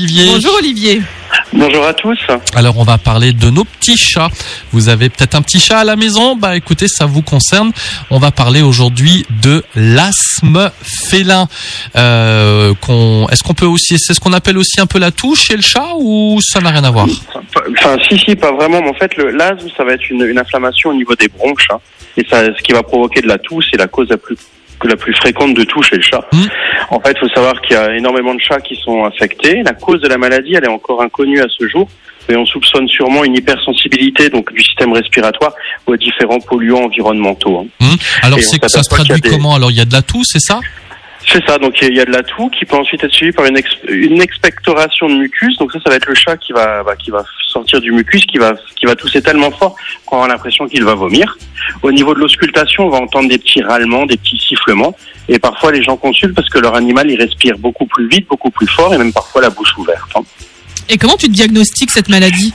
Olivier. Bonjour Olivier. Bonjour à tous. Alors on va parler de nos petits chats. Vous avez peut-être un petit chat à la maison? Bah écoutez, ça vous concerne. On va parler aujourd'hui de l'asthme félin. Euh, qu'on- Est-ce qu'on peut aussi, c'est ce qu'on appelle aussi un peu la toux chez le chat ou ça n'a rien à voir? Enfin, si, si, pas vraiment. Mais en fait, le- l'asthme, ça va être une, une inflammation au niveau des bronches. hein. Et ça, ce qui va provoquer de la toux, c'est la cause la plus, la plus fréquente de toux chez le chat. Mm. En fait, il faut savoir qu'il y a énormément de chats qui sont affectés. La cause de la maladie, elle est encore inconnue à ce jour. Mais on soupçonne sûrement une hypersensibilité donc du système respiratoire aux différents polluants environnementaux. hein. Hum Alors c'est que ça se traduit des- comment? Alors il y a de la toux, c'est ça? C'est ça, donc il y a de la toux qui peut ensuite être suivie par une, une expectoration de mucus. Donc ça, ça va être le chat qui va, bah, qui va sortir du mucus, qui va, qui va tousser tellement fort qu'on a l'impression qu'il va vomir. Au niveau de l'auscultation, on va entendre des petits râlements, des petits sifflements. Et parfois, les gens consultent parce que leur animal, il respire beaucoup plus vite, beaucoup plus fort, et même parfois la bouche ouverte. hein. Et comment tu diagnostiques cette maladie?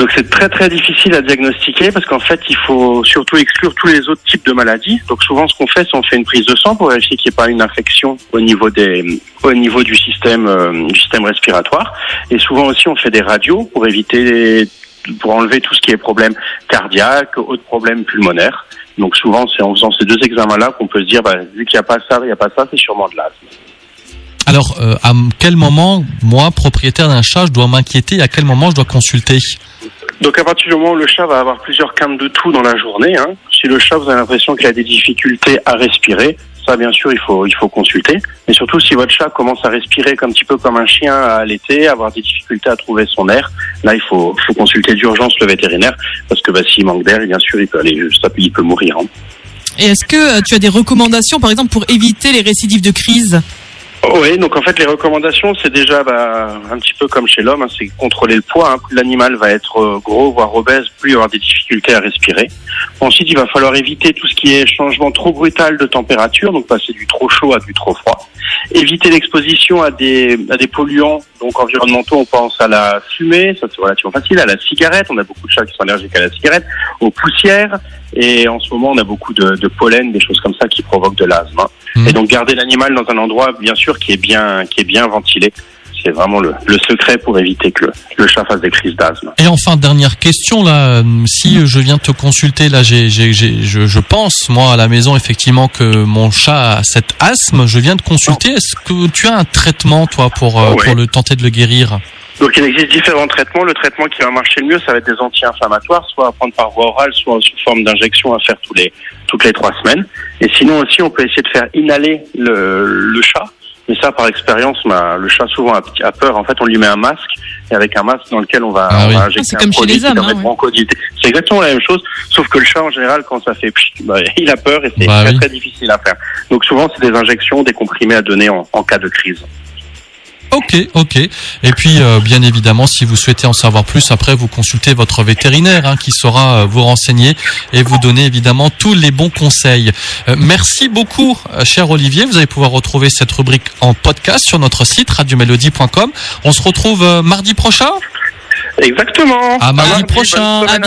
Donc c'est très très difficile à diagnostiquer parce qu'en fait il faut surtout exclure tous les autres types de maladies. Donc souvent ce qu'on fait c'est on fait une prise de sang pour vérifier qu'il n'y ait pas une infection au niveau des au niveau du système euh, du système respiratoire et souvent aussi on fait des radios pour éviter pour enlever tout ce qui est problème cardiaque, autres problèmes pulmonaires. Donc souvent c'est en faisant ces deux examens là qu'on peut se dire bah, vu qu'il n'y a pas ça, il n'y a pas ça, c'est sûrement de l'asthme. Alors euh, à quel moment, moi, propriétaire d'un chat, je dois m'inquiéter? Et à quel moment je dois consulter? Donc à partir du moment où le chat va avoir plusieurs quintes de toux dans la journée, hein, si le chat vous avez l'impression qu'il a des difficultés à respirer, ça bien sûr il faut il faut consulter. Mais surtout si votre chat commence à respirer un petit peu comme un chien à allaiter, avoir des difficultés à trouver son air, là il faut faut consulter d'urgence le vétérinaire parce que bah, s'il manque d'air, bien sûr il peut aller juste il peut mourir. hein. Et est-ce que euh, tu as des recommandations, par exemple, pour éviter les récidives de crise? Oui, donc en fait les recommandations c'est déjà bah, un petit peu comme chez l'homme, hein, c'est contrôler le poids. hein. Plus l'animal va être euh, gros voire obèse, plus il va avoir des difficultés à respirer. Ensuite il va falloir éviter tout ce qui est changement trop brutal de température, donc passer du trop chaud à du trop froid. Éviter l'exposition à des à des polluants donc environnementaux, on pense à la fumée, ça c'est relativement facile, à la cigarette, on a beaucoup de chats qui sont allergiques à la cigarette, aux poussières et en ce moment on a beaucoup de, de pollen, des choses comme ça qui provoquent de l'asthme. hein. Mhm. Et donc garder l'animal dans un endroit bien sûr qui est bien qui est bien ventilé. C'est vraiment le, le secret pour éviter que le, le chat fasse des crises d'asthme. Et enfin, dernière question là, euh, si je viens te consulter là, j'ai, j'ai, j'ai- je, je pense moi à la maison effectivement que mon chat a cet asthme. Je viens de consulter. Est-ce que tu as un traitement toi pour euh, Ouais. pour le tenter de le guérir? Donc il existe différents traitements. Le traitement qui va marcher le mieux, ça va être des anti-inflammatoires, soit à prendre par voie orale, soit sous forme d'injection à faire tous les toutes les trois semaines. Et sinon aussi, on peut essayer de faire inhaler le, le chat. Mais ça, par expérience, ma- le chat souvent a, a peur. En fait, on lui met un masque et avec un masque dans lequel on va, Ah on va Ah, injecter c'est un comme chez les hommes, hein, ouais. C'est exactement la même chose, sauf que le chat en général, quand ça fait pchit, bah, il a peur et c'est Bah très oui. très difficile à faire. Donc souvent, c'est des injections, des comprimés à donner en, en cas de crise. Ok, ok. Et puis, euh, bien évidemment, si vous souhaitez en savoir plus, après, vous consultez votre vétérinaire hein, qui saura euh, vous renseigner et vous donner évidemment tous les bons conseils. Euh, merci beaucoup, euh, cher Olivier. Vous allez pouvoir retrouver cette rubrique en podcast sur notre site radiomélodie.com. On se retrouve euh, mardi prochain? Exactement. À mardi prochain. à